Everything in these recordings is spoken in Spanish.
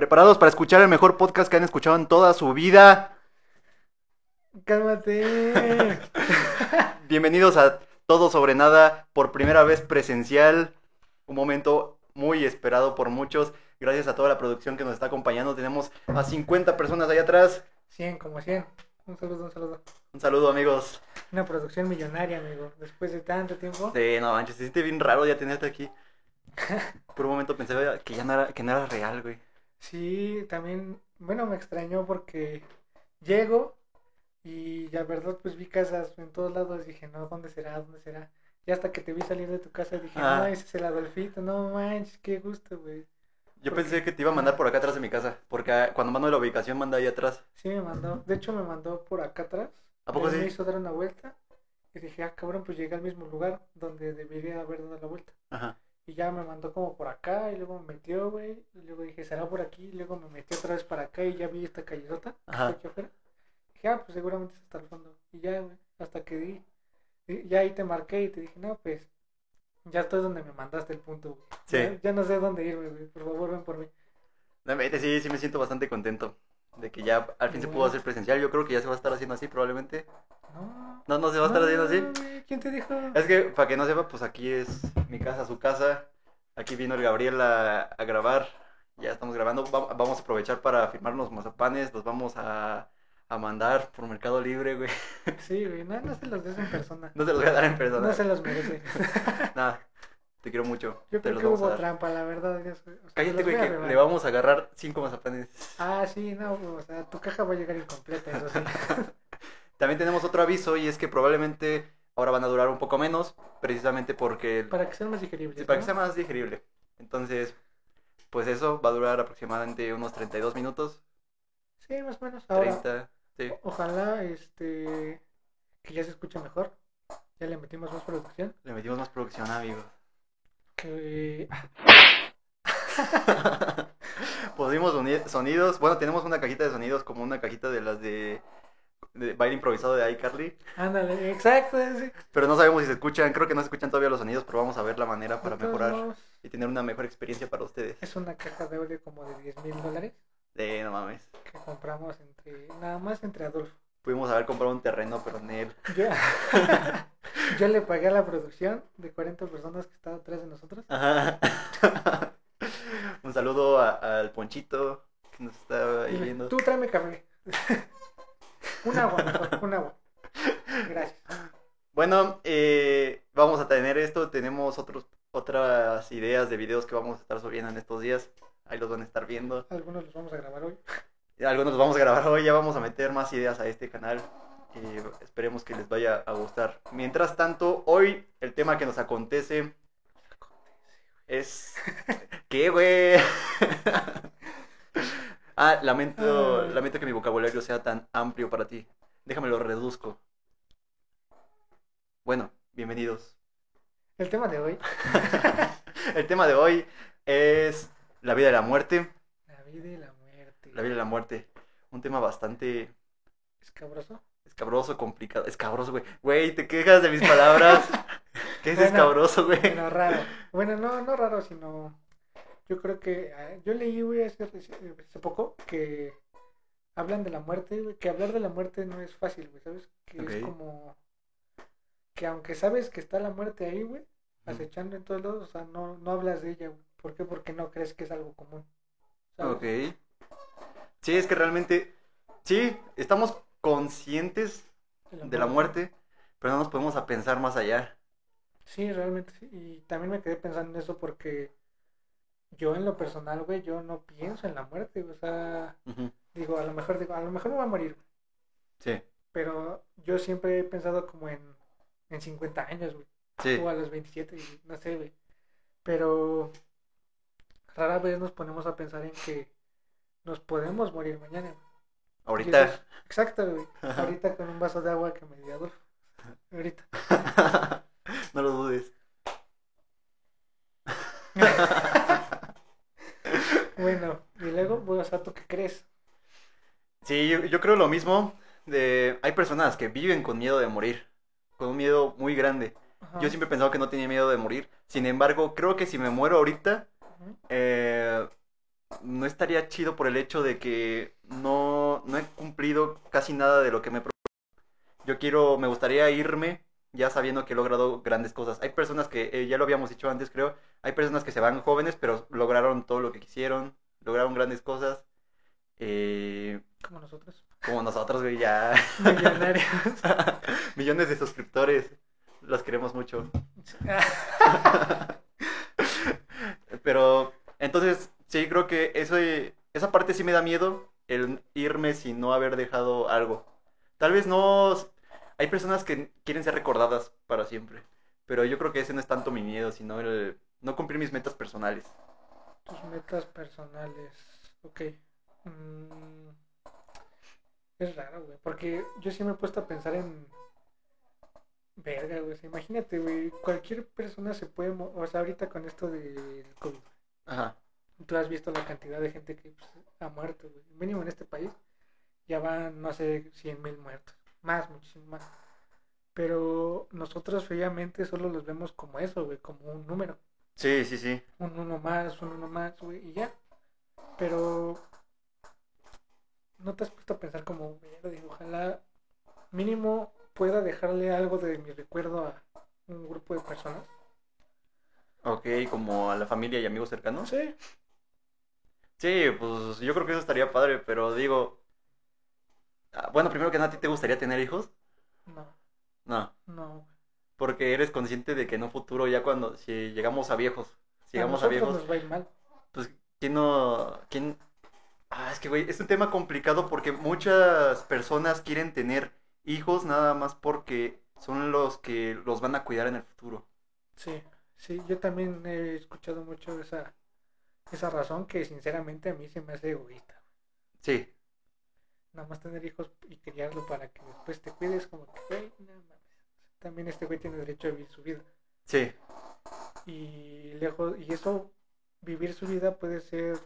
¿Preparados para escuchar el mejor podcast que han escuchado en toda su vida? Cálmate. Bienvenidos a Todo sobre Nada por primera vez presencial. Un momento muy esperado por muchos. Gracias a toda la producción que nos está acompañando. Tenemos a 50 personas ahí atrás. 100, como 100. Un saludo, un saludo. Un saludo, amigos. Una producción millonaria, amigo. Después de tanto tiempo. Sí, no manches, se siente bien raro ya tenerte aquí. Por un momento pensé que ya no era, que no era real, güey. Sí, también, bueno, me extrañó porque llego y la verdad pues vi casas en todos lados y dije, no, ¿dónde será? ¿Dónde será? Y hasta que te vi salir de tu casa dije, Ah. no, ese es el Adolfito, no manches, qué gusto, güey. Yo ¿Por pensé que te iba a mandar por acá atrás de mi casa. Porque ah, cuando mando la ubicación, manda ahí atrás. Sí, me mandó, de hecho me mandó por acá atrás. ¿A poco sí? Me hizo dar una vuelta y dije, ah, cabrón, pues llegué al mismo lugar donde debería haber dado la vuelta. Ajá. Y ya me mandó como por acá y luego me metió, güey. Y luego dije, será por aquí. Y luego me metió otra vez para acá y ya vi esta callerota que Ajá. aquí afuera. Dije, ah, pues seguramente es hasta el fondo. Y ya, güey, hasta que di. y ya ahí te marqué y te dije, no, pues ya estoy donde me mandaste el punto, güey. Sí. Ya, ya no sé dónde irme, güey. Por favor, ven por mí. Neta, sí, sí me siento bastante contento de que ya al fin se pudo hacer presencial. Yo creo que ya se va a estar haciendo así probablemente. No. No, no se va a estar haciendo así. ¿Quién te dijo? Es que, para que no sepa, pues aquí es mi casa, su casa. Aquí vino el Gabriel a, a grabar. Ya estamos grabando. Va- vamos a aprovechar para firmar los mazapanes. Los vamos a, a mandar por Mercado Libre, güey. Sí, güey, no, no se los des en persona. No se los voy a dar en persona. No se los merece. Nada, te quiero mucho. Yo te creo los que vamos a hubo dar. trampa, la verdad. yo soy- o sea, te Cállate, güey, que le vamos a agarrar cinco mazapanes. Ah, sí, no, o sea, tu caja va a llegar incompleta, eso sí. También tenemos otro aviso y es que probablemente ahora van a durar un poco menos, precisamente porque Para que sean más digeribles. sí, para que sea más digerible. Entonces, pues eso va a durar aproximadamente unos 32 minutos, Sí, más o menos. Ahora, 30, sí. ojalá este que ya se escuche mejor. Ya le metimos más producción. Le metimos más producción, amigos. Que Pusimos soni- sonidos, bueno, tenemos una cajita de sonidos como una cajita de las de, de baile improvisado de iCarly, ándale, exacto, sí. pero no sabemos si se escuchan, creo que no se escuchan todavía los sonidos, pero vamos a ver la manera para mejorar modos, y tener una mejor experiencia para ustedes. Es una caja de audio como de 10 mil dólares De no mames. que compramos entre nada más entre Adolfo. Pudimos haber comprado un terreno, pero en él. Yo, yo le pagué a la producción de 40 personas que estaban atrás de nosotros. Ajá. Un saludo al Ponchito que nos está ahí viendo. Tú tráeme café. un agua, mejor, un agua. Gracias. Bueno, eh, vamos a tener esto. Tenemos otros, otras ideas de videos que vamos a estar subiendo en estos días. Ahí los van a estar viendo. Algunos los vamos a grabar hoy. Algunos los vamos a grabar hoy. Ya vamos a meter más ideas a este canal. Y esperemos que les vaya a gustar. Mientras tanto, hoy el tema que nos acontece es. ¿Qué, güey? ah, lamento, Ay. lamento que mi vocabulario sea tan amplio para ti. Déjame lo reduzco. Bueno, bienvenidos. El tema de hoy, El tema de hoy es la vida y la muerte. la vida y la muerte. La vida y la muerte. Un tema bastante Escabroso. Escabroso, complicado. Escabroso, güey. Güey, te quejas de mis palabras. ¿Qué es Bueno, escabroso, güey? Bueno, raro. Bueno, no, no raro, sino. Yo creo que. eh, Yo leí, güey, hace, hace poco que hablan de la muerte, güey. Que hablar de la muerte no es fácil, güey, ¿sabes? Que es como. Que aunque sabes que está la muerte ahí, güey, acechando en todos lados, o sea, no, no hablas de ella, güey. ¿Por qué? Porque no crees que es algo común. ¿sabes? Ok. Sí, es que realmente. Sí, estamos conscientes de la muerte, pero no nos podemos a pensar más allá. Sí, realmente sí. Y también me quedé pensando en eso porque yo en lo personal, güey, yo no pienso en la muerte, o sea, digo, a lo mejor digo, a lo mejor me voy a morir, Sí, pero yo siempre he pensado como en, en 50 años, güey, sí. o a los 27, y no sé, güey. Pero rara vez nos ponemos a pensar en que nos podemos morir mañana. Ahorita. Exacto, güey. Ahorita con un vaso de agua que me dio Adolfo. Ahorita. no lo dudes. Bueno, y luego, pues, o sea, ¿tú qué crees? Sí, yo, yo creo lo mismo. De... Hay personas que viven con miedo de morir, con un miedo muy grande. Ajá. Yo siempre he pensado que no tenía miedo de morir. Sin embargo, creo que si me muero ahorita, eh, no estaría chido por el hecho de que no, no he cumplido casi nada de lo que me propongo. Yo quiero, me gustaría irme ya sabiendo que he logrado grandes cosas. Hay personas que, eh, ya lo habíamos dicho antes creo, hay personas que se van jóvenes pero lograron todo lo que quisieron, lograron grandes cosas. Eh, Como nosotros. como nosotros, güey, ya. Millonarios. Millones de suscriptores. Los queremos mucho. Pero, entonces, sí, creo que eso, esa parte sí me da miedo, el irme sin no haber dejado algo. Tal vez no... Hay personas que quieren ser recordadas para siempre, pero yo creo que ese no es tanto mi miedo, sino el no cumplir mis metas personales. Tus metas personales. Ok. Mm, es raro, güey. Porque yo sí me he puesto a pensar en. Verga, güey. imagínate, güey. Cualquier persona se puede. O sea, ahorita con esto del COVID. Ajá. Tú has visto la cantidad de gente que pues, ha muerto, güey. Mínimo en este país. Ya van, no sé, 100 mil muertos. Más, muchísimo más. Pero nosotros fríamente solo los vemos como eso, güey. Como un número. Sí, sí, sí. un uno más, un uno más, güey, y ya. Pero no te has puesto a pensar como, "Verde, ojalá mínimo pueda dejarle algo de mi recuerdo a un grupo de personas. Ok, como a la familia y amigos cercanos. Sí, Sí, pues yo creo que eso estaría padre, pero digo... ah, Bueno, primero que nada, ¿a ti te gustaría tener hijos? no, No. no. Porque eres consciente de que en un futuro, ya cuando, si llegamos a viejos, si llegamos a, viejos, nos va a ir mal. pues, ¿quién no, quién? Ah, es que, güey, es un tema complicado porque muchas personas quieren tener hijos nada más porque son los que los van a cuidar en el futuro. Sí, sí, yo también he escuchado mucho esa, esa razón que sinceramente a mí se me hace egoísta. Sí, Nada más tener hijos y criarlo para que después te cuides como que, güey, no mames. También este güey tiene derecho a vivir su vida. sí, y lejos y eso vivir su vida puede ser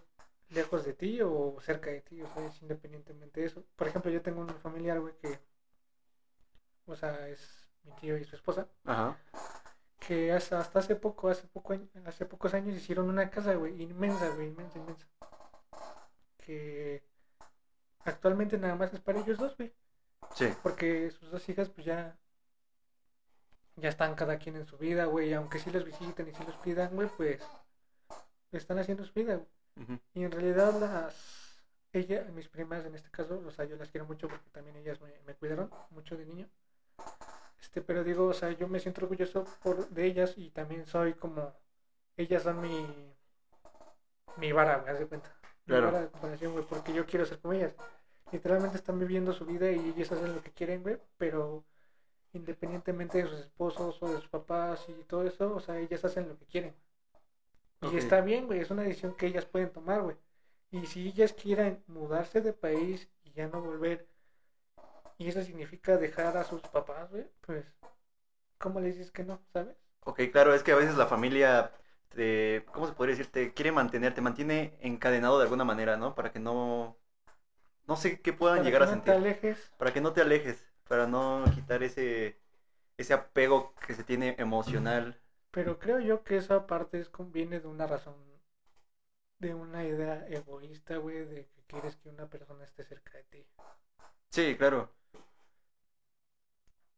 lejos de ti o cerca de ti o sea es independientemente de eso por ejemplo yo tengo un familiar güey que o sea es mi tío y su esposa ajá, que hasta, hasta hace poco hace poco hace pocos años hicieron una casa güey inmensa güey inmensa inmensa. Que actualmente nada más es para ellos dos güey. Sí, porque sus dos hijas pues ya ya están cada quien en su vida, güey, aunque sí los visiten y sí los cuidan, güey, pues están haciendo su vida, güey. Y en realidad las ella, mis primas en este caso, o sea, yo las quiero mucho porque también ellas me, me cuidaron mucho de niño. Este, pero digo, o sea, yo me siento orgulloso por de ellas y también soy como ellas son mi mi vara, haz de cuenta. Mi Claro. vara de comparación, güey, porque yo quiero ser como ellas. Literalmente están viviendo su vida y ellas hacen lo que quieren, güey, pero independientemente de sus esposos o de sus papás y todo eso, o sea, ellas hacen lo que quieren. Y está bien, güey, es una decisión que ellas pueden tomar, güey. Y si ellas quieren mudarse de país y ya no volver, y eso significa dejar a sus papás, güey, pues, ¿cómo le dices que no, sabes? Ok, claro, es que a veces la familia, te, ¿cómo se podría decir? Te quiere mantener, te mantiene encadenado de alguna manera, ¿no? Para que no, no sé qué puedan Para llegar que a no sentir. te alejes, para que no te alejes, para no quitar ese, ese apego que se tiene emocional. pero creo yo que esa parte es viene de una razón, de una idea egoísta, güey, de que quieres que una persona esté cerca de ti. Sí, claro.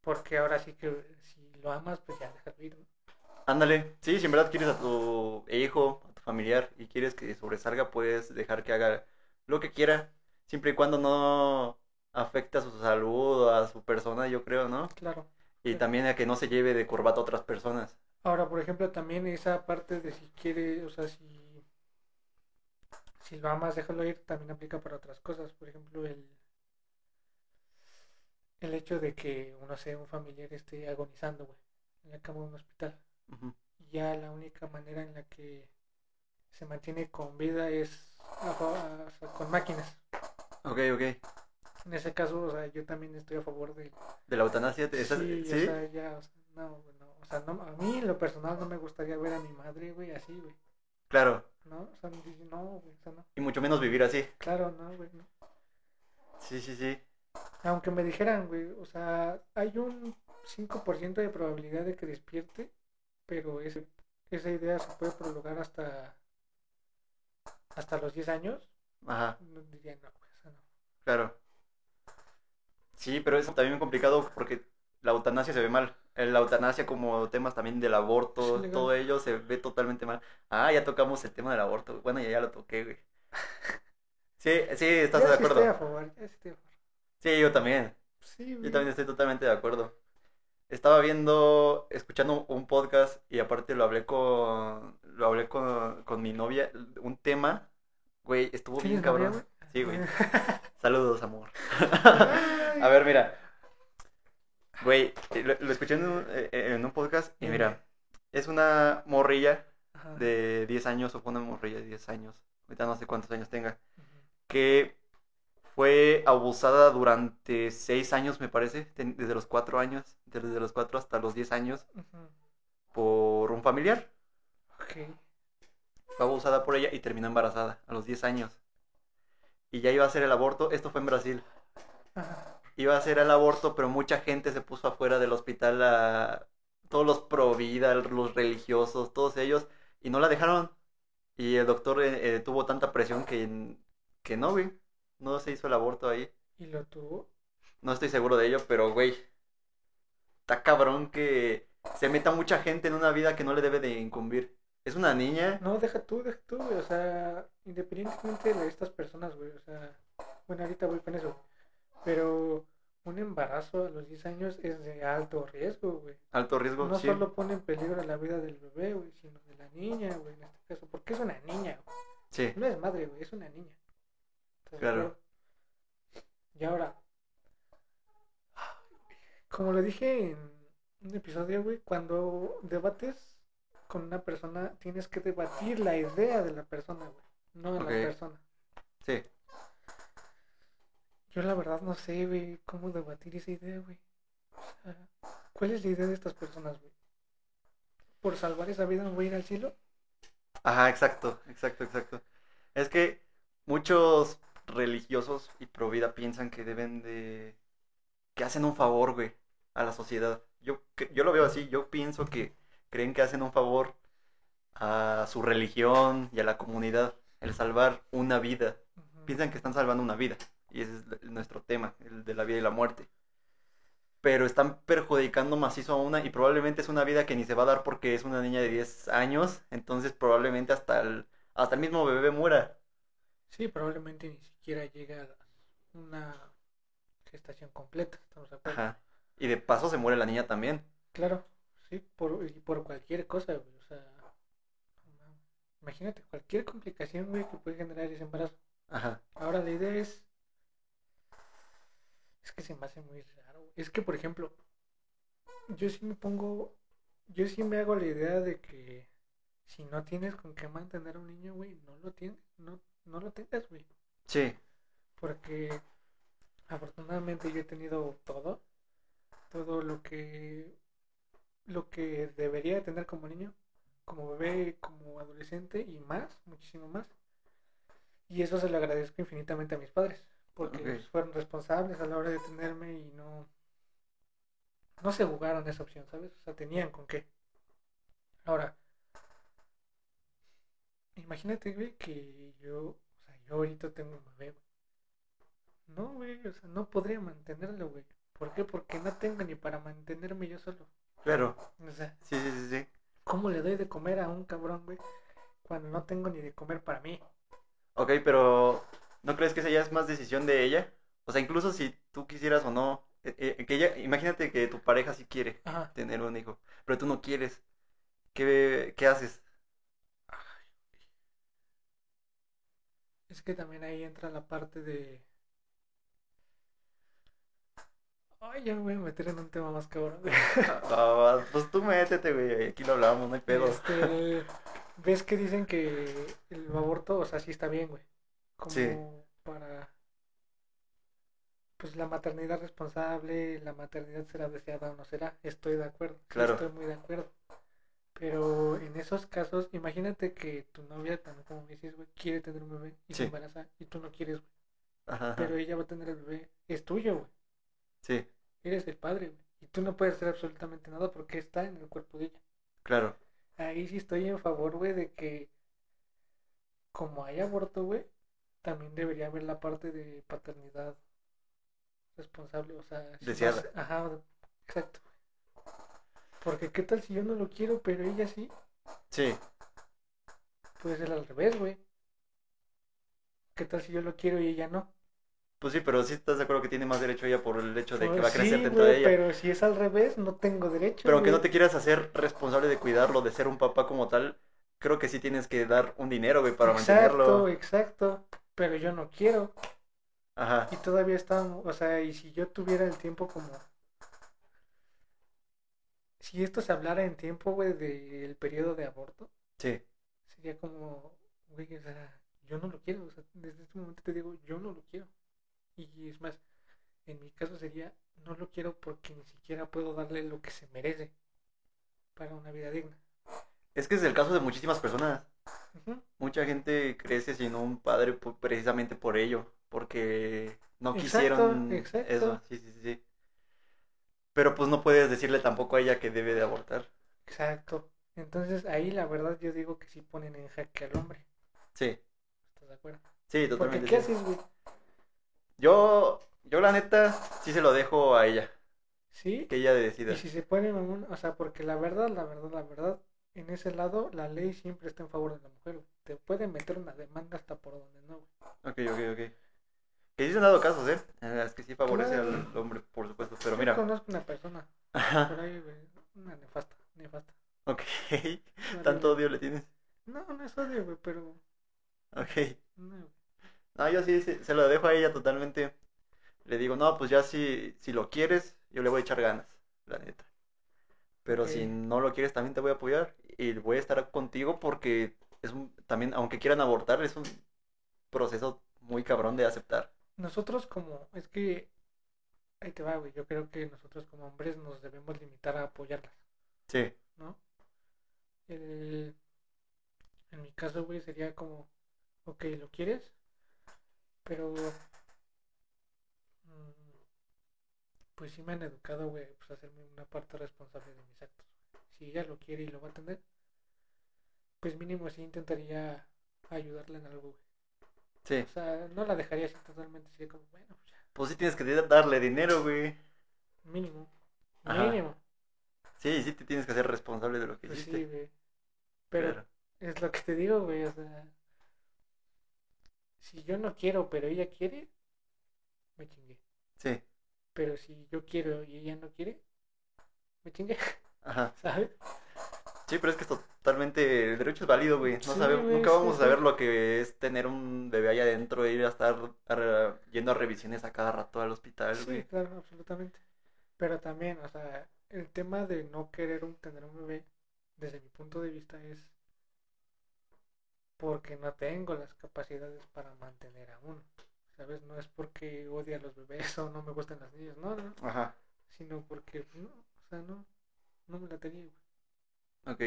Porque ahora sí que si lo amas, pues ya déjalo ir, ¿no? Ándale, sí, si en verdad quieres a tu hijo, a tu familiar y quieres que sobresalga, puedes dejar que haga lo que quiera, siempre y cuando no afecte a su salud o a su persona, yo creo, ¿no? Claro. Y también a que no se lleve de corbata a otras personas. Ahora, por ejemplo, también esa parte de si quiere, o sea, si, si lo amas, déjalo ir, también aplica para otras cosas. Por ejemplo, el, el hecho de que, no sé, un familiar esté agonizando, güey, en la cama de un hospital. Y ya la única manera en la que se mantiene con vida es a fa- a- o sea, con máquinas. Ok, ok. En ese caso, o sea, yo también estoy a favor de... ¿De la eutanasia? ¿te- estás- Sí, ¿Sí? o sea, ya, o sea, no, no, o sea, no, a mí en lo personal no me gustaría ver a mi madre, güey, así, güey. Claro. ¿no? O sea, no, güey, o sea, no. Y mucho menos vivir así. Claro, no, güey, no. Sí, sí, sí. Aunque me dijeran, güey, o sea, hay un 5% de probabilidad de que despierte, pero ese, esa idea se puede prolongar hasta hasta los 10 años. Ajá, no diría no, güey, no. claro. Sí, pero es también complicado porque la eutanasia se ve mal. La eutanasia como temas también del aborto, todo ello se ve totalmente mal. Ah, ya tocamos el tema del aborto. Bueno, ya, ya lo toqué, güey. Sí, sí, ¿estás de sí estoy a acuerdo? favor, sí estoy a favor. Sí, yo también. Sí, Yo también estoy totalmente de acuerdo. Estaba viendo, escuchando un podcast y aparte lo hablé con, lo hablé con, con mi novia, un tema, güey, estuvo bien ¿Tienes novia, cabrón. Sí, güey. Saludos, amor. A ver, mira. Güey, lo, lo escuché en un, eh, en un podcast y mira, es una morrilla Ajá. de 10 años o fue una morrilla de 10 años, ahorita no sé cuántos años tenga, que fue abusada durante 6 años, me parece, desde los 4 años, desde los 4 hasta los 10 años, por un familiar. Fue abusada por ella y terminó embarazada a los 10 años. Y ya iba a hacer el aborto, esto fue en Brasil. Iba a hacer el aborto, pero mucha gente se puso afuera del hospital, a... todos los pro vida, los religiosos, todos ellos, y no la dejaron. Y el doctor eh, eh, tuvo tanta presión que, que no, güey, no se hizo el aborto ahí. ¿Y lo tuvo? No estoy seguro de ello, pero, güey, está cabrón que se meta mucha gente en una vida que no le debe de incumbir. Es una niña, No, deja tú, deja tú, güey. O sea, independientemente de estas personas, güey. O sea, bueno, ahorita voy con eso. Pero un embarazo a los 10 años es de alto riesgo, güey. alto riesgo, No sí. solo pone en peligro la vida del bebé, güey, sino de la niña, güey, en este caso. Porque es una niña, güey. Sí, No es madre, güey, es una niña. ¿Estás de Claro. Y ahora, como lo dije en un episodio, güey, cuando debates con una persona, tienes que debatir la idea de la persona, güey, no Ok. la persona. sí. Yo la verdad no sé, güey, cómo debatir esa idea, güey. O sea, ¿cuál es la idea de estas personas, güey? ¿Por salvar esa vida me voy a ir al cielo? Ajá, exacto, exacto, exacto. Es que muchos religiosos y pro vida piensan que deben de... que hacen un favor, güey, a la sociedad. Yo, yo lo veo así, yo pienso que creen que hacen un favor a su religión y a la comunidad, el salvar una vida. Piensan que están salvando una vida, y ese es nuestro tema, el de la vida y la muerte. Pero están perjudicando macizo a una y probablemente es una vida que ni se va a dar porque es una niña de 10 años, entonces probablemente hasta el, hasta el mismo bebé muera. Sí, probablemente ni siquiera llega a una gestación completa, estamos de acuerdo. Ajá. Y de paso se muere la niña también. Claro, sí, por, y por cualquier cosa, güey, o sea, imagínate cualquier complicación, güey, que puede generar ese embarazo. Ajá. Ahora la idea es, es que se me hace muy raro, güey. Es que, por ejemplo, yo sí me pongo, yo sí me hago la idea de que si no tienes con qué mantener a un niño, güey, no lo tienes, no, no lo tengas, güey. Sí. porque afortunadamente yo he tenido todo, todo lo que lo que debería tener como niño, como bebé, como adolescente y más, muchísimo más. Y eso se lo agradezco infinitamente a mis padres, porque fueron responsables a la hora de tenerme y no no se jugaron esa opción, ¿sabes? O sea, tenían con qué. Ahora, imagínate, güey, que yo, o sea, yo ahorita tengo un bebé, güey. No, güey, o sea, no podría mantenerlo, güey. ¿Por qué? Porque no tengo ni para mantenerme yo solo. Claro. O sea, Sí, sí, sí, sí. ¿cómo le doy de comer a un cabrón, güey? Cuando no tengo ni de comer para mí. Ok, pero ¿no crees que esa ya es más decisión de ella? O sea, incluso si tú quisieras o no, eh, eh, que ella, imagínate que tu pareja sí quiere Ajá. tener un hijo, pero tú no quieres. ¿Qué, qué haces? Es que también ahí entra la parte de... Ay, ya me voy a meter en un tema más cabrón. Ah, pues tú métete, güey, aquí lo hablamos, no hay pedo. Este, ¿Ves que dicen que el aborto, o sea, sí está bien, güey? Como Sí. para... Pues la maternidad responsable, la maternidad será deseada o no será. Estoy de acuerdo. Claro. Estoy muy de acuerdo. Pero en esos casos, imagínate que tu novia, también como dices, güey, quiere tener un bebé y Sí. se embaraza y tú no quieres, güey. Ajá, ajá. Pero ella va a tener el bebé. Es tuyo, güey. Sí, Eres el padre, güey. Y tú no puedes hacer absolutamente nada porque está en el cuerpo de ella. claro. Ahí sí estoy en favor, güey, de que como hay aborto, güey, también debería haber la parte de paternidad responsable, o sea, si Deseada. ajá, exacto. Porque qué tal si yo no lo quiero, pero ella sí, Sí, puede ser al revés, güey. ¿Qué tal si yo lo quiero y ella no? pues sí, pero sí estás de acuerdo que tiene más derecho ella por el hecho de que Pues va a crecer sí, dentro de ella. Pero si es al revés, no tengo derecho. Pero aunque no güey. te quieras hacer responsable de cuidarlo, de ser un papá como tal, creo que sí tienes que dar un dinero, güey, para Exacto, mantenerlo. exacto. Pero yo no quiero. Ajá. Y todavía estamos, o sea, y si yo tuviera el tiempo como... Si esto se hablara en tiempo, güey, del periodo de aborto, Sí. sería como, güey, o sea, yo no lo quiero, o sea, desde este momento te digo, yo no lo quiero. Y es más, en mi caso sería, no lo quiero porque ni siquiera puedo darle lo que se merece para una vida digna. Es que es el caso de muchísimas personas. Mucha gente crece sin un padre precisamente por ello, porque no Exacto, quisieron exacto. eso. Sí, sí, sí. Pero pues no puedes decirle tampoco a ella que debe de abortar. Exacto. Entonces ahí la verdad yo digo que sí ponen en jaque al hombre. Sí, ¿Estás de acuerdo? sí, Porque totalmente. ¿qué sí. haces, güey? Yo, yo la neta, sí se lo dejo a ella, ¿Sí? que ella decida. Y si se ponen en un, o sea, porque la verdad, la verdad, la verdad, en ese lado la ley siempre está en favor de la mujer. Te pueden meter una demanda hasta por donde no, güey. Ok, ok, ok. Que sí se han dado casos, ¿eh? Es que sí favorece Claro. al hombre, por supuesto. Pero Yo mira. conozco una persona Ajá. por ahí, güey, una nefasta, nefasta. Ok. ¿Tanto odio le tienes? No, no es odio, güey, pero Ok. no, yo sí, sí, se lo dejo a ella totalmente. Le digo, no, pues ya si, si lo quieres, yo le voy a echar ganas, la neta. Pero si no lo quieres, también te voy a apoyar y voy a estar contigo porque es un, también, aunque quieran abortar, es un proceso muy cabrón de aceptar. Nosotros como, es que, ahí te va, güey, yo creo que nosotros como hombres nos debemos limitar a apoyarlas. Sí, ¿no? El- en mi caso, güey, sería como, ok, ¿lo quieres? Pero, mm, pues sí me han educado, güey, pues a hacerme una parte responsable de mis actos. Si ella lo quiere y lo va a tener, pues mínimo sí intentaría ayudarla en algo, güey. Sí. O sea, no la dejaría así totalmente, sería como, bueno, pues ya, Pues sí tienes que darle dinero, güey. mínimo, Ajá. mínimo. Sí, sí te tienes que hacer responsable de lo que Pues hiciste. sí, güey. Pero Pero, Es lo que te digo, güey, o sea, si yo no quiero, pero ella quiere, me chingué. sí, Pero si yo quiero y ella no quiere, me chingué, ajá. ¿sabes? Sí, pero es que es totalmente, el derecho es válido, güey. No Sí, sabemos, güey, nunca sí, vamos a sí. saber lo que es tener un bebé ahí adentro e ir a estar a- yendo a revisiones a cada rato al hospital, Sí, güey. claro, absolutamente. Pero también, o sea, el tema de no querer un- tener un bebé, desde mi punto de vista, es porque no tengo las capacidades para mantener a uno. ¿Sabes? No es porque odie a los bebés o no me gustan las niñas, no, no, Ajá, sino porque, pues, no, o sea, no, no me la tenía, güey. Ok.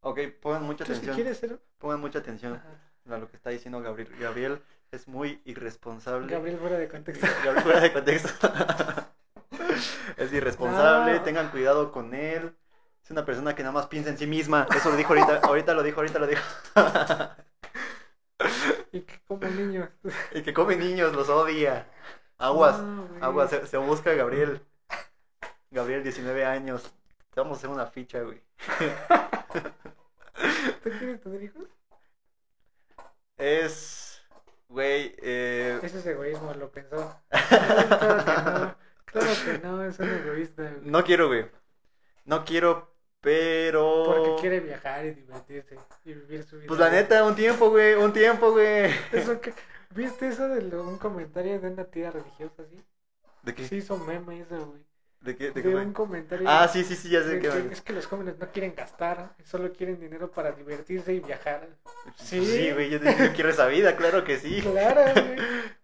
Ok, pongan mucha ¿Tú si atención. quieres ser? Pongan mucha atención Ajá. a lo que está diciendo Gabriel. Gabriel es muy irresponsable. Gabriel fuera de contexto. Gabriel fuera de contexto. es irresponsable, No. tengan cuidado con él. Es una persona que nada más piensa en sí misma. Eso lo dijo ahorita, ahorita lo dijo, ahorita lo dijo. Y que como niño. y que come niños, los odia. Aguas, No, aguas, se, se busca Gabriel. Gabriel, 19 años. Te vamos a hacer una ficha, güey. ¿Tú quieres tener hijos? Es, güey, eh, Eso es egoísmo, lo pensó. Claro que no. Claro que no, es un egoísta. güey. no quiero, güey. No quiero, pero... Porque quiere viajar y divertirse y vivir su vida. Pues la neta, un tiempo, güey, un tiempo, güey. Eso que, ¿Viste eso de lo- un comentario de una tía religiosa así? ¿De qué? Sí hizo meme eso, güey. ¿De qué? ¿De De qué, un comentario. Ah, sí, sí, sí, ya sé que... que es que los jóvenes no quieren gastar, solo quieren dinero para divertirse y viajar. Sí. Sí, güey, yo, yo quiero esa vida, claro que sí. Claro, güey.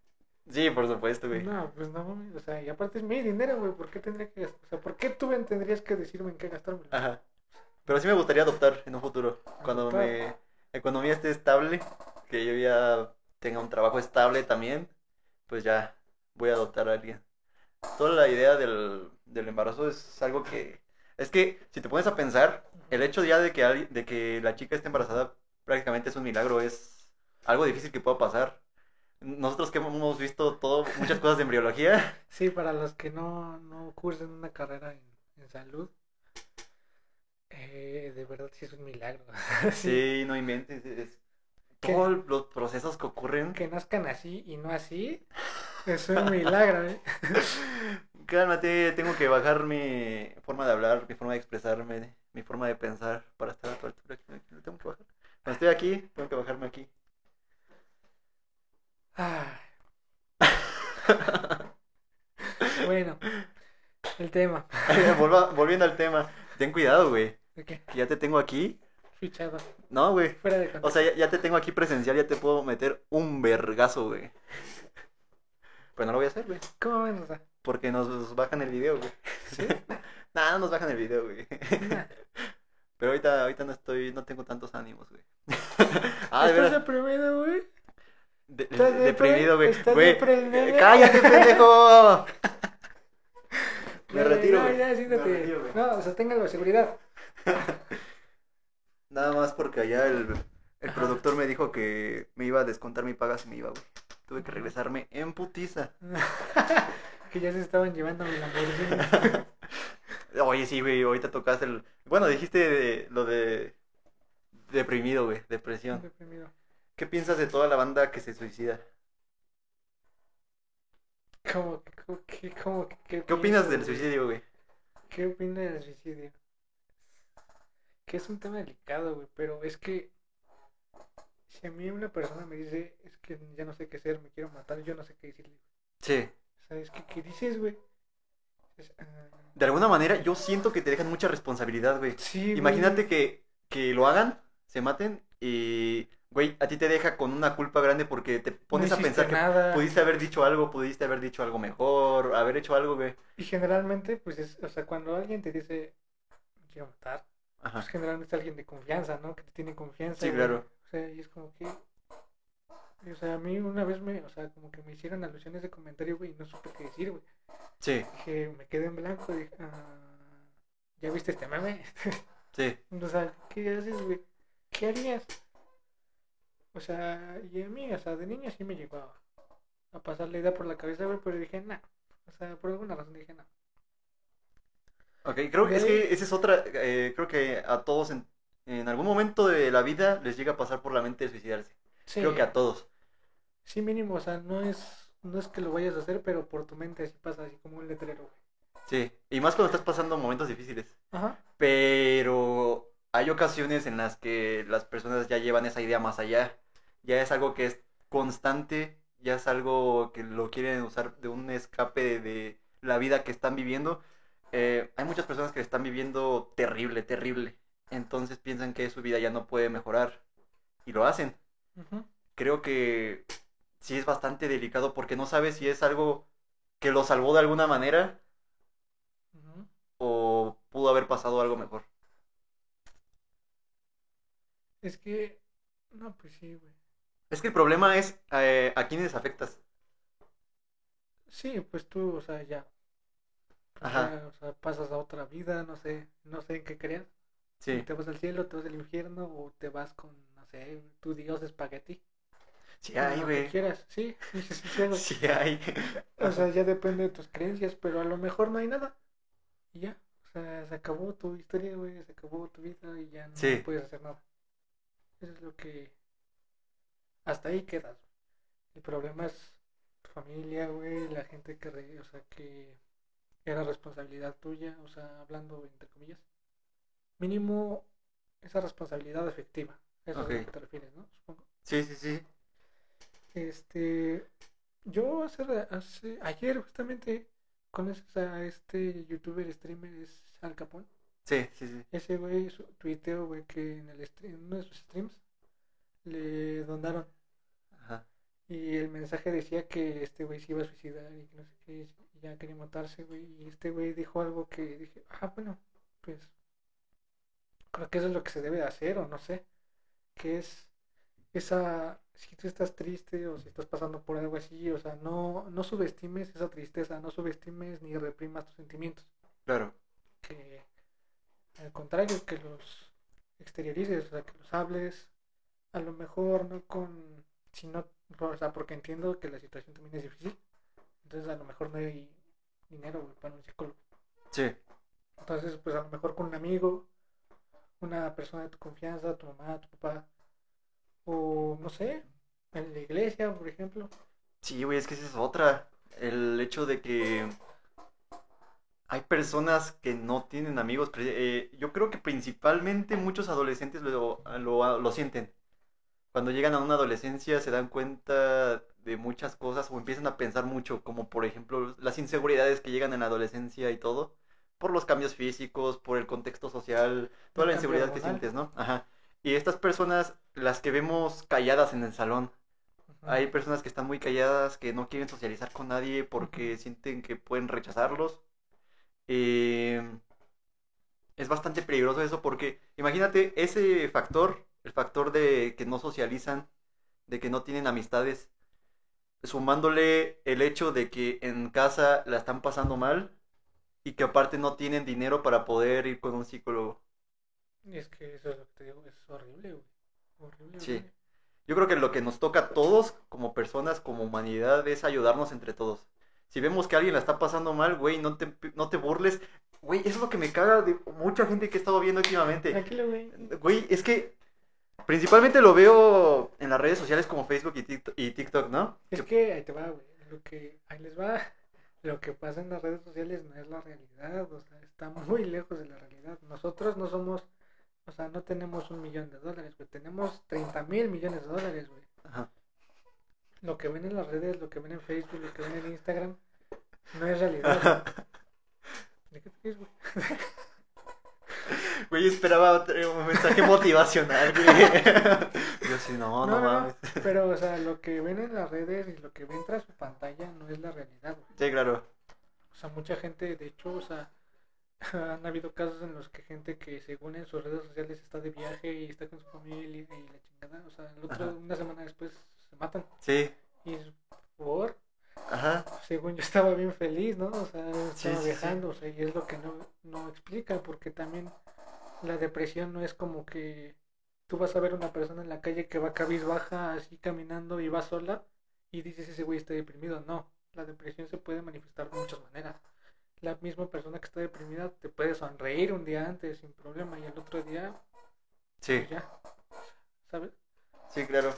Sí, por supuesto, güey. No, pues no, o sea, y aparte es mi dinero, güey, ¿por qué tendría que gastar? O sea, ¿por qué tú tendrías que decirme en qué gastármelo? Ajá. Pero sí me gustaría adoptar en un futuro. Cuando Adoptar. mi economía esté estable, que yo ya tenga un trabajo estable también, pues ya voy a adoptar a alguien. Toda la idea del, del embarazo es algo que... Es que si te pones a pensar, el hecho ya de que, alguien- de que la chica esté embarazada prácticamente es un milagro, es... algo difícil que pueda pasar. Nosotros que hemos visto todo, muchas cosas de embriología. Sí, para los que no, no cursen una carrera en, en salud, eh, de verdad sí es un milagro. Sí, no inventes. es- todos los procesos que ocurren. Que nazcan así y no así, es un milagro, ¿eh? Cálmate, tengo que bajar mi forma de hablar, mi forma de expresarme, mi forma de pensar para estar a tu altura. Lo tengo que bajar. Cuando estoy aquí, tengo que bajarme aquí. Bueno, el tema. Volva- volviendo al tema, ten cuidado, güey. Que ya te tengo aquí. Fichado. No, güey. Fuera de O sea, ya, ya te tengo aquí presencial, ya te puedo meter un vergazo, güey. Pero no lo voy a hacer, güey. ¿Cómo ven? O sea, Porque nos bajan el video, güey. ¿sí? Nah, no nos bajan el video, güey. Pero ahorita, ahorita no estoy, no tengo tantos ánimos, güey. ah, de ¿Estás deprimido, güey? De- ¿Estás depre- deprimido, güey. estás Güey, deprimido? eh, ¡Cállate, pendejo! Me retiro, no, güey. ya, Me siéntate. retiro, güey. No, sosténgalo de seguridad. Nada más porque allá el, el productor me dijo que me iba a descontar mi paga si me iba, güey. Tuve que regresarme en putiza. que ya se estaban llevando mi Lamborghini. Oye, sí, güey, ahorita tocaste el... Bueno, dijiste de- lo de... Deprimido, güey, depresión. Deprimido. ¿Qué piensas de toda la banda que se suicida? ¿Cómo, que- cómo, que- cómo que- ¿Qué opinas del suicidio, güey? ¿Qué opinas del suicidio? Que es un tema delicado, güey, pero es que si a mí una persona me dice, es que ya no sé qué hacer, me quiero matar, yo no sé qué decirle. Sí. ¿Sabes qué, qué dices, güey? Ah, De alguna manera, yo siento que te dejan mucha responsabilidad, güey. sí, güey. Imagínate que, que lo hagan, se maten y, güey, a ti te deja con una culpa grande porque te pones a pensar que nada. pudiste haber dicho algo, pudiste haber dicho algo mejor, haber hecho algo, güey. Y generalmente, pues es, o sea, cuando alguien te dice, quiero matar, Ajá. pues generalmente es alguien de confianza, ¿no? Que te tiene confianza. Sí, güey. claro. O sea, y es como que, o sea, a mí una vez me, o sea, como que me hicieron alusiones de comentario, güey, y no supe qué decir, güey. Sí, Dije, me quedé en blanco, dije, ah, ¿ya viste este meme? sí. o sea, ¿qué haces, güey? ¿Qué harías? O sea, y a mí, o sea, de niño sí me llegó a, a pasar la idea por la cabeza, güey, pero dije, no. O sea, por alguna razón dije, no. Ok, creo que es que esa es otra, eh, creo que a todos en, en algún momento de la vida les llega a pasar por la mente de suicidarse. Sí, Creo que a todos. sí, mínimo, o sea, no es, no es que lo vayas a hacer, pero por tu mente así pasa, así como un letrero. Sí, y más cuando estás pasando momentos difíciles. Ajá. Pero hay ocasiones en las que las personas ya llevan esa idea más allá. Ya es algo que es constante, ya es algo que lo quieren usar de un escape de la vida que están viviendo. Eh, hay muchas personas que están viviendo terrible, terrible. Entonces piensan que su vida ya no puede mejorar y lo hacen. Creo que sí es bastante delicado porque no sabes si es algo que lo salvó de alguna manera o pudo haber pasado algo mejor. Es que, no, pues sí, güey. Es que el problema es eh, a quiénes afectas. Sí, pues tú, o sea, ya. Pues Ajá. ya, o sea, pasas a otra vida, no sé, no sé en qué creas. Sí, Te vas al cielo, te vas al infierno o te vas con, sé, tu dios espagueti. sí hay, güey. quieras. Sí, sí, sí, sí, hay. O sea, ya depende de tus creencias, pero a lo mejor no hay nada. Y ya, o sea, se acabó tu historia, güey, se acabó tu vida y ya no Sí. puedes hacer nada. Eso es lo que... Hasta ahí quedas. El problema es tu familia, güey, la gente que, re- o sea, que era responsabilidad tuya, o sea, hablando entre comillas. Mínimo esa responsabilidad efectiva. Es a lo que te refieres, ¿no? Supongo. Sí, sí, sí. Este, yo hace, hace ayer justamente conoces a este youtuber streamer es Al Capón. Sí, sí, sí. Ese güey tuiteó, güey, que en el stream, en uno de sus streams le donaron Ajá. y el mensaje decía que este güey se iba a suicidar y que no sé qué, y ya quería matarse, güey, y este güey dijo algo que dije, ah, bueno, pues creo que eso es lo que se debe de hacer o no sé, que es esa, si tú estás triste o si estás pasando por algo así, o sea, no, no subestimes esa tristeza, no subestimes ni reprimas tus sentimientos, Claro. que al contrario, que los exteriorices, o sea, que los hables, a lo mejor no con si no, o sea, porque entiendo que la situación también es difícil, entonces a lo mejor no hay dinero para un psicólogo. Sí. Entonces, pues a lo mejor con un amigo, una persona de tu confianza, tu mamá, tu papá, o no sé, en la iglesia, por ejemplo. Sí, güey, es que esa es otra. El hecho de que hay personas que no tienen amigos. eh, yo creo que principalmente muchos adolescentes lo, lo, lo sienten. Cuando llegan a una adolescencia se dan cuenta de muchas cosas o empiezan a pensar mucho, como por ejemplo las inseguridades que llegan en la adolescencia y todo, por los cambios físicos, por el contexto social, toda la inseguridad que sientes, ¿no? Ajá. Y estas personas, las que vemos calladas en el salón, hay personas que están muy calladas, que no quieren socializar con nadie porque sienten que pueden rechazarlos. Eh, es bastante peligroso eso porque imagínate ese factor, el factor de que no socializan, de que no tienen amistades, sumándole el hecho de que en casa la están pasando mal y que aparte no tienen dinero para poder ir con un psicólogo. Es que eso es lo que te digo, es horrible, güey. Horrible, Sí. Yo creo que lo que nos toca a todos como personas, como humanidad, es ayudarnos entre todos. Si vemos que alguien la está pasando mal, güey, no te, no te burles. Güey, eso es lo que me caga de mucha gente que he estado viendo últimamente. Tranquilo, güey. Güey, es que principalmente lo veo en las redes sociales como Facebook y TikTok, y TikTok, ¿no? Es que ahí te va, güey. Lo que ahí les va. Lo que pasa en las redes sociales no es la realidad, o sea, está muy lejos de la realidad. Nosotros no somos, o sea, no tenemos un millón de dólares, güey. Tenemos 30 mil millones de dólares, güey. Ajá. Lo que ven en las redes, lo que ven en Facebook, lo que ven en Instagram, no es realidad. güey. ¿De qué te güey? Güey, esperaba otro- un mensaje motivacional, güey. Yo sí, no, no, mames. Pero, o sea, lo que ven en las redes y lo que ven tras su pantalla no es la realidad, güey. Sí, claro. O sea, mucha gente, de hecho, o sea, han habido casos en los que gente que según en sus redes sociales está de viaje y está con su familia y la chingada, o sea, el otro, Ajá. una semana después se matan. Sí, Y es por, ajá. según yo estaba bien feliz, ¿no? O sea, Sí, estaba sí, sí. viajando, o sea, y es lo que no, no explica, porque también la depresión no es como que tú vas a ver una persona en la calle que va cabizbaja así caminando y va sola y dices ese güey está deprimido. No, la depresión se puede manifestar de muchas maneras. La misma persona que está deprimida te puede sonreír un día antes sin problema y el otro día Sí. pues ya, ¿sabes? Sí, claro.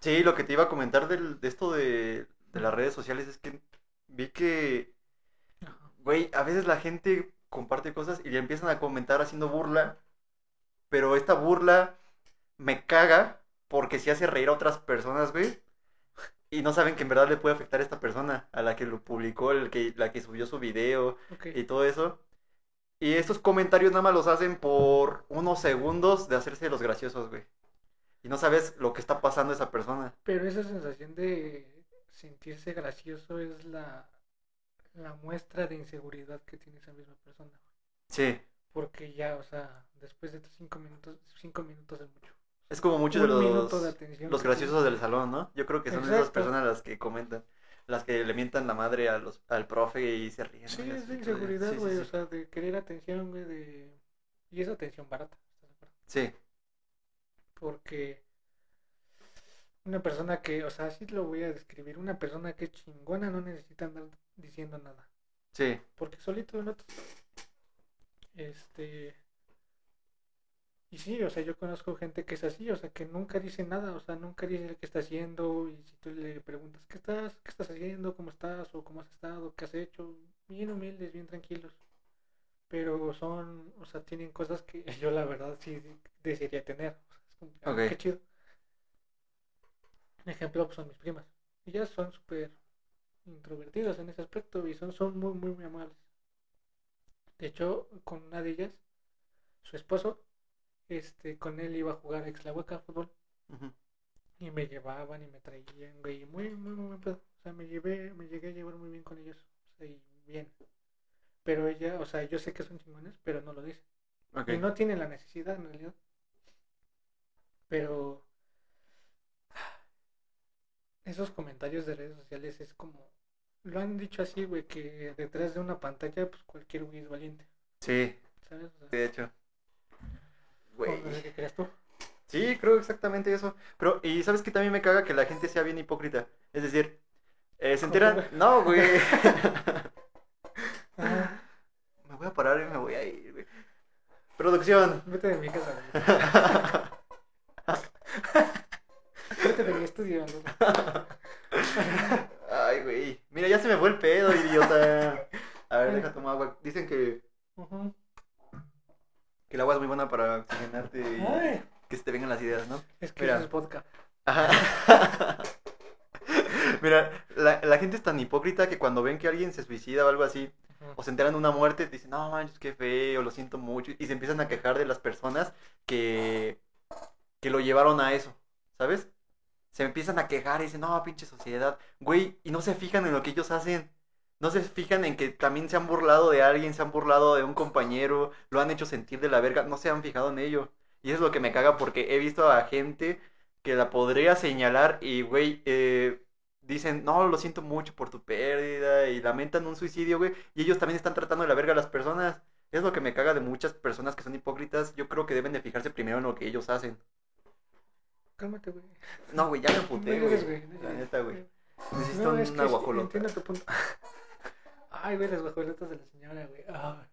Sí, lo que te iba a comentar del, de esto de, de las redes sociales es que vi que, güey, a veces la gente comparte cosas y le empiezan a comentar haciendo burla, pero esta burla me caga porque si hace reír a otras personas, güey, y no saben que en verdad le puede afectar a esta persona, a la que lo publicó, el que, la que subió su video y todo eso. Y estos comentarios nada más los hacen por unos segundos de hacerse los graciosos, güey. Y no sabes lo que está pasando a esa persona. Pero esa sensación de sentirse gracioso es la, la muestra de inseguridad que tiene esa misma persona. Sí. Porque ya, o sea, después de estos cinco minutos, cinco minutos es mucho. Es como muchos de los, de atención los graciosos del salón, ¿no? Yo creo que son esas personas las que comentan. Las que le mientan la madre a los, al profe y se ríen. Sí, es de inseguridad, sí, sí, güey, sí. o sea, de querer atención, güey, de... Y es atención barata. Sí, Porque una persona que, o sea, así lo voy a describir, una persona que es chingona no necesita andar diciendo nada. sí. Porque solito lo notas. Este. Y sí, o sea, yo conozco gente que es así, o sea, que nunca dice nada, o sea, nunca dice qué está haciendo. Y si tú le preguntas, ¿qué estás? ¿Qué estás haciendo? ¿Cómo estás? ¿O cómo has estado? ¿Qué has hecho? Bien humildes, bien tranquilos. Pero son, o sea, tienen cosas que yo la verdad sí desearía tener. O sea, es como, ah, qué chido. Un ejemplo pues, son mis primas. Ellas son súper introvertidas en ese aspecto y son, son muy, muy, muy amables. De hecho, con una de ellas, su esposo, este, con él iba a jugar a Exlahuaca fútbol Ujú. y me llevaban y me traían, güey, muy, muy, muy pedo. O sea, me llevé, me llegué a llevar muy bien con ellos, o sea, y bien. Pero ella, o sea, yo sé que son chingones, pero no lo dice. Ok. Y no tienen la necesidad en realidad. Pero esos comentarios de redes sociales es como, lo han dicho así, güey, que detrás de una pantalla, pues cualquier güey es valiente, Sí, ¿sabes? O sea, de hecho. no Güey. qué creas tú. Sí, creo exactamente eso. Pero, y sabes que también me caga que la gente sea bien hipócrita. Es decir, eh, se enteran. No, güey. Ajá. me voy a parar y me voy a ir, güey. Producción. Vete de mi casa, güey. Vete de mi estudio, güey. Ay, güey. Mira, ya se me fue el pedo, idiota. A ver, deja tomar agua. Dicen que, que el agua es muy buena para oxigenarte y Ay, que se te vengan las ideas, ¿no? es que Mira. eso es vodka. Ajá. Mira, la, la gente es tan hipócrita que cuando ven que alguien se suicida o algo así, o se enteran de una muerte, dicen, no manches, qué feo, lo siento mucho. Y se empiezan a quejar de las personas que, que lo llevaron a eso, ¿sabes? Se empiezan a quejar y dicen, no, pinche sociedad. Güey, y no se fijan en lo que ellos hacen. No se fijan en que también se han burlado de alguien, se han burlado de un compañero, lo han hecho sentir de la verga, no se han fijado en ello. Y eso es lo que me caga porque he visto a gente que la podría señalar y, güey, eh, dicen, no, lo siento mucho por tu pérdida y lamentan un suicidio, güey, y ellos también están tratando de la verga a las personas. Es lo que me caga de muchas personas que son hipócritas. Yo creo que deben de fijarse primero en lo que ellos hacen. Cálmate, güey. No, güey, ya me llores, güey. no La neta, güey. Necesito No, es una guajolota. entiendo tu punto. Ay, güey, las guajolotas de la señora, güey. Ah.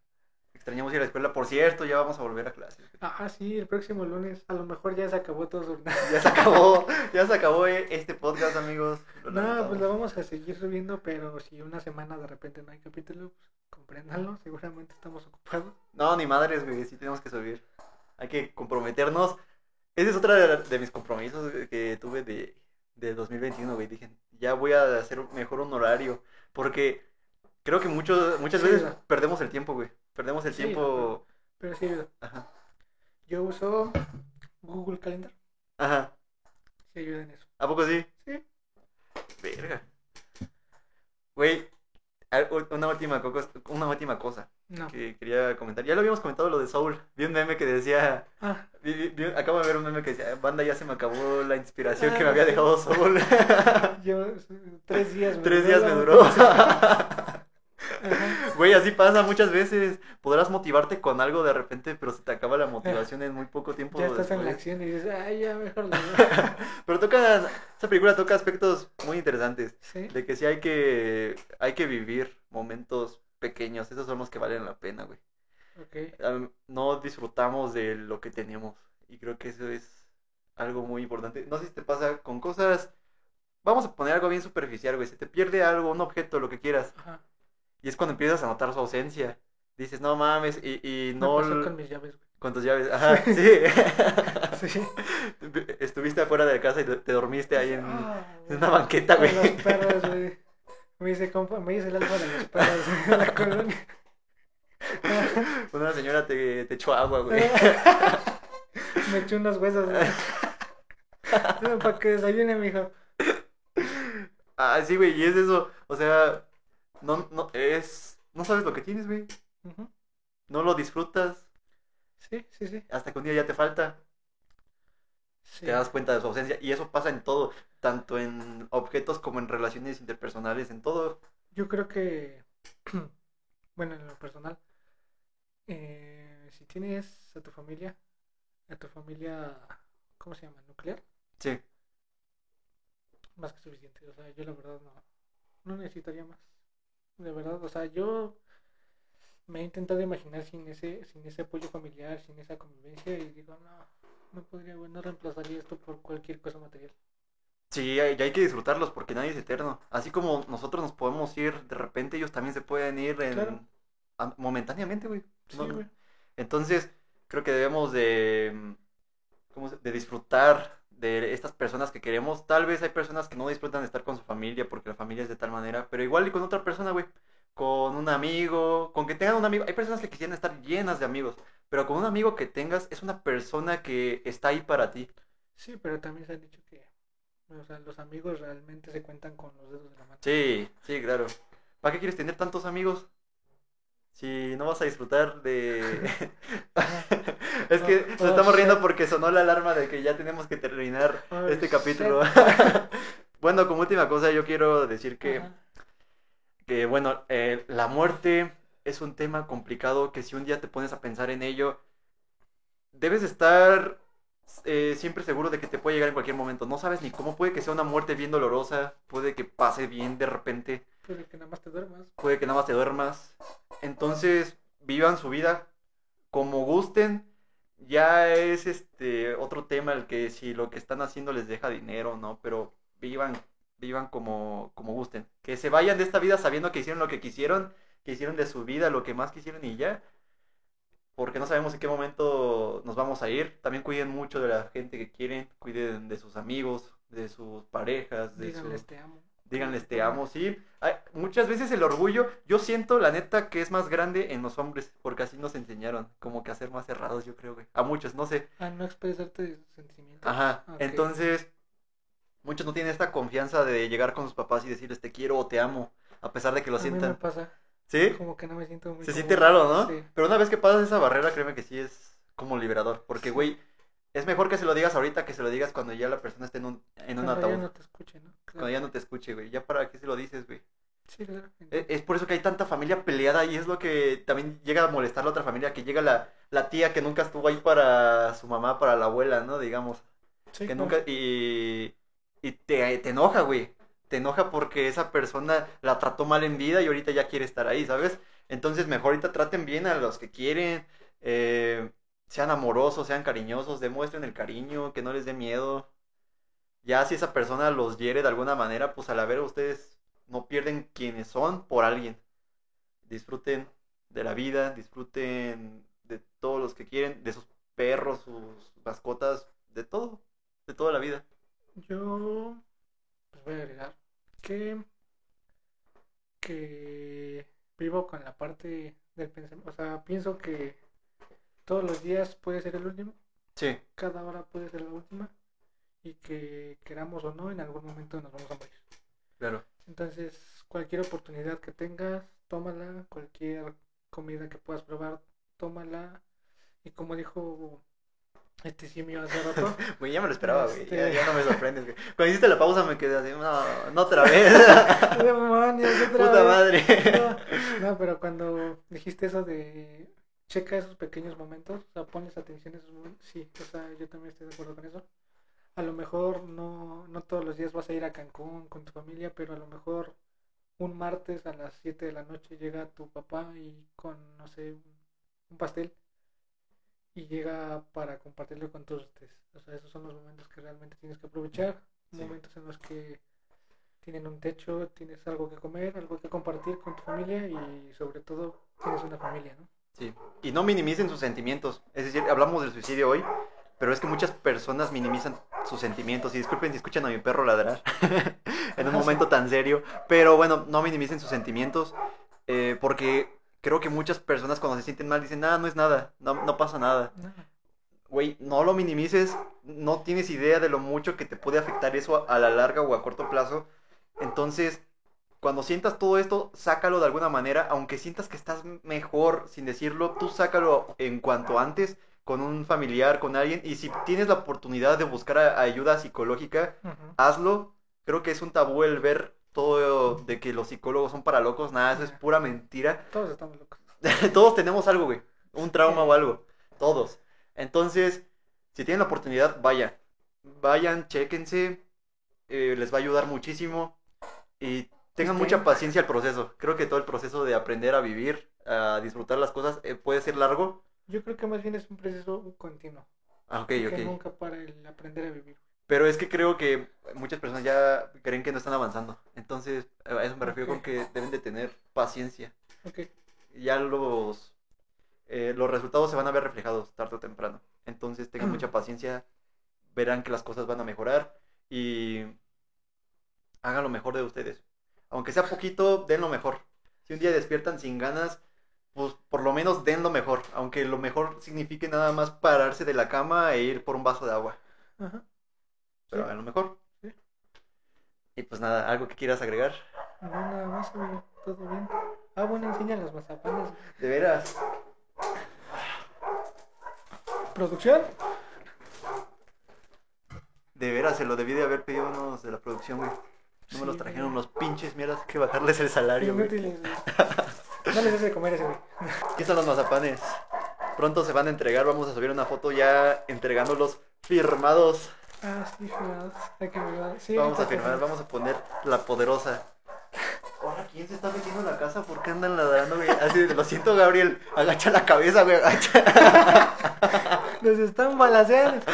Extrañamos ir a la escuela, por cierto, ya vamos a volver a clases. Ah, sí, el próximo lunes. A lo mejor ya se acabó todo su... Ya se acabó, ya se acabó eh, este podcast, amigos. Lo No, lamentamos. pues lo vamos a seguir subiendo, pero si una semana de repente no hay capítulo, pues compréndanlo, seguramente estamos ocupados. No, ni madres, güey, sí tenemos que subir. Hay que comprometernos. Esa es otra de, de mis compromisos que tuve de, de 2021, güey. Dije, ya voy a hacer mejor un horario. Porque creo que mucho, muchas Sí, veces perdemos el tiempo, güey. Perdemos el Sí, tiempo. Pero sí ayuda. Ajá. Yo uso Google Calendar, Ajá. sí ayuda en eso. ¿A poco sí? Sí. Verga. Güey, una última, una última cosa No. que quería comentar. Ya lo habíamos comentado lo de Soul. Vi un meme que decía. Ah, vi- vi- vi- acabo de ver un meme que decía: Banda, ya se me acabó la inspiración que me Ah, había dejado Soul. yo tres días me Tres duró días me duró. Güey, así pasa muchas veces. Podrás motivarte con algo de repente, pero se te acaba la motivación en muy poco tiempo. Ya estás en la acción y dices, ay, ya mejor lo Pero toca, esa película toca aspectos muy interesantes. Sí, De que sí hay que, hay que vivir momentos pequeños. Esos son los que valen la pena, güey. No disfrutamos de lo que tenemos. Y creo que eso es algo muy importante. No sé si te pasa con cosas. Vamos a poner algo bien superficial, güey. Se te pierde algo, un objeto, lo que quieras. Ajá. Y es cuando empiezas a notar su ausencia. Dices, no mames, y, y Me no. pasó l- con mis llaves, güey. Con tus llaves. Ajá, sí. Sí. Estuviste afuera de la casa y te te dormiste ahí en, Ah, en güey. una banqueta, güey. los perros, güey. Me hice, compa, me hice el alfa de los perros de la colonia. Una señora te, te echó agua, güey. Me eché unos huesos, güey. Para que desayune, mijo. Ah, sí, güey, y es eso. O sea, no, no, es. No sabes lo que tienes, güey. No lo disfrutas. Sí, sí, sí. Hasta que un día ya te falta. sí. Te das cuenta de su ausencia. Y eso pasa en todo. Tanto en objetos como en relaciones interpersonales, en todo. Yo creo que, bueno, en lo personal, eh, si tienes a tu familia, a tu familia, ¿cómo se llama? ¿Nuclear? Sí. Más que suficiente. O sea, yo la verdad no, no necesitaría más. De verdad, o sea, yo me he intentado imaginar sin ese, sin ese apoyo familiar, sin esa convivencia y digo, no, no podría, güey, no reemplazaría esto por cualquier cosa material. Sí, hay, y hay que disfrutarlos porque nadie es eterno. Así como nosotros nos podemos ir de repente, ellos también se pueden ir en, Claro. a- momentáneamente, güey. Sí, No-. Entonces, creo que debemos de, mm, ¿cómo se- de disfrutar de estas personas que queremos. Tal vez hay personas que no disfrutan de estar con su familia porque la familia es de tal manera, pero igual y con otra persona, güey. Con un amigo, con que tengan un amigo. Hay personas que quisieran estar llenas de amigos, pero con un amigo que tengas es una persona que está ahí para ti. Sí, pero también se han dicho que, o sea, los amigos realmente se cuentan con los dedos de la mano. Sí, sí, claro. ¿Para qué quieres tener tantos amigos? Si no vas a disfrutar de... es que Oh, nos oh, estamos riendo porque sonó la alarma de que ya tenemos que terminar Oh, este capítulo. bueno, como última cosa yo quiero decir que, que bueno, eh, la muerte es un tema complicado que si un día te pones a pensar en ello, debes estar eh, siempre seguro de que te puede llegar en cualquier momento. No sabes ni cómo puede que sea una muerte bien dolorosa, puede que pase bien de repente, Puede que nada más te duermas. puede que nada más te duermas. Entonces, vivan su vida como gusten. Ya es este otro tema el que si lo que están haciendo les deja dinero, ¿no? Pero vivan, vivan como, como gusten. Que se vayan de esta vida sabiendo que hicieron lo que quisieron, que hicieron de su vida lo que más quisieron y ya. Porque no sabemos en qué momento nos vamos a ir. También cuiden mucho de la gente que quieren, cuiden de sus amigos, de sus parejas, de Díganles sus... te amo. Díganles te amo, sí. Muchas veces el orgullo, yo siento la neta que es más grande en los hombres, porque así nos enseñaron, como que a ser más cerrados, yo creo, güey. A muchos, no sé. A no expresarte sentimientos. Ajá. Entonces, muchos no tienen esta confianza de llegar con sus papás y decirles te quiero o te amo, a pesar de que lo A mí me sientan. pasa. ¿Sí? Como que no me siento muy Se siente raro, ¿no? Sí. Pero una vez que pasas esa barrera, créeme que sí es como liberador, porque, Sí. güey, es mejor que se lo digas ahorita que se lo digas cuando ya la persona esté en un, en un Cuando ataúd. ya no te escuche, ¿no? Claro. Cuando ya no te escuche, güey. Ya para qué se lo dices, güey. Sí, claro. E- Es por eso que hay tanta familia peleada y es lo que también llega a molestar a la otra familia, que llega la, la tía que nunca estuvo ahí para su mamá, para la abuela, ¿no? Digamos. Sí, Que claro. nunca... Y, y te, te enoja, güey. Te enoja porque esa persona la trató mal en vida y ahorita ya quiere estar ahí, ¿sabes? Entonces mejor ahorita traten bien a los que quieren. eh, sean amorosos, sean cariñosos, demuestren el cariño, que no les dé miedo. Ya si esa persona los hiere de alguna manera, pues a la ustedes no pierden quienes son por alguien. Disfruten de la vida, disfruten de todos los que quieren, de sus perros, sus mascotas, de todo, de toda la vida. Yo pues voy a agregar que que vivo con la parte del pensamiento, o sea, pienso que todos los días puede ser el último, Sí, cada hora puede ser la última y que queramos o no, en algún momento nos vamos a morir. claro. Entonces, cualquier oportunidad que tengas, tómala, cualquier comida que puedas probar, tómala. Y como dijo este simio hace rato, Güey, ya me lo esperaba, güey. Ya, Este- ya no me sorprendes, güey. Cuando hiciste la pausa me quedé así, no, no otra vez. demonios, otra Puta vez. madre. No, no, pero cuando dijiste eso de checa esos pequeños momentos, o sea, pones atención a esos momentos, sí, o sea, yo también estoy de acuerdo con eso. A lo mejor no, no todos los días vas a ir a Cancún con tu familia, pero a lo mejor un martes a las 7 de la noche llega tu papá y con, no sé, un, pastel y llega para compartirlo con todos ustedes. O sea, esos son los momentos que realmente tienes que aprovechar, Sí. momentos en los que tienen un techo, tienes algo que comer, algo que compartir con tu familia y sobre todo tienes una familia, ¿no? Sí. Y no minimicen sus sentimientos. Es decir, hablamos del suicidio hoy, pero es que muchas personas minimizan sus sentimientos. Y disculpen si escuchan a mi perro ladrar en un Ah, momento tan serio. Pero bueno, no minimicen sus sentimientos. eh, porque creo que muchas personas cuando se sienten mal dicen, nada, no es nada, no, no pasa nada. Güey, no lo minimices, no tienes idea de lo mucho que te puede afectar eso a, a la larga o a corto plazo. Entonces, cuando sientas todo esto, sácalo de alguna manera, aunque sientas que estás mejor sin decirlo, tú sácalo en cuanto antes con un familiar, con alguien, y si tienes la oportunidad de buscar ayuda psicológica, hazlo. Creo que es un tabú el ver todo de que los psicólogos son para locos, nada, eso es pura mentira. Todos estamos locos. Todos tenemos algo, güey. Un trauma Sí. o algo. Todos. Entonces, si tienen la oportunidad, vayan. Vayan, chéquense. eh, les va a ayudar muchísimo. Y tengan mucha paciencia al proceso. Creo que todo el proceso de aprender a vivir, a disfrutar las cosas, eh, puede ser largo. Yo creo que más bien es un proceso continuo, Ah, ok, que nunca para el aprender a vivir. Pero es que creo que muchas personas ya creen que no están avanzando. Entonces, a eso me refiero con Ok. que deben de tener paciencia. Ok, ya los, eh, los resultados se van a ver reflejados tarde o temprano. Entonces tengan mucha paciencia, verán que las cosas van a mejorar y hagan lo mejor de ustedes. Aunque sea poquito, den lo mejor. Si un día despiertan sin ganas, pues por lo menos den lo mejor. Aunque lo mejor signifique nada más pararse de la cama e ir por un vaso de agua. ajá. Pero Sí. hagan lo mejor. Sí. Y pues nada, algo que quieras agregar. No, nada más, amigo, todo bien. Ah, bueno, enseñan los mazapanes. De veras. ¿Producción? De veras, se lo debí de haber pedido unos de la producción, güey. No me los trajeron los pinches mierdas, hay que bajarles el salario, güey. Inútiles, güey. No les hace de comer ese, güey. Aquí están los mazapanes. Pronto se van a entregar, vamos a subir una foto ya entregándolos Firmados. Ah, sí, firmados. Hay que firmar. Sí, Vamos a firmar, vamos a poner la poderosa. Ahora, ¿quién se está metiendo en la casa? ¿Por qué andan ladrando, güey? Así, de, lo siento, Gabriel. Agacha la cabeza, güey, agacha. Nos están balaseando.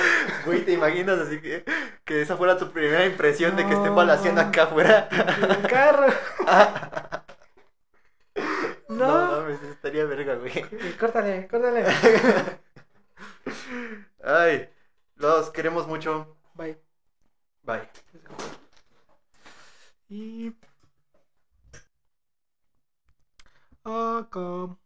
Güey, ¿te imaginas así que, que esa fuera tu primera impresión de que estén No. balaseando acá afuera? El carro. No, No. mames, estaría verga, güey. Córtale, córtale. Ay, los queremos mucho. Bye. Bye. Y. Acá.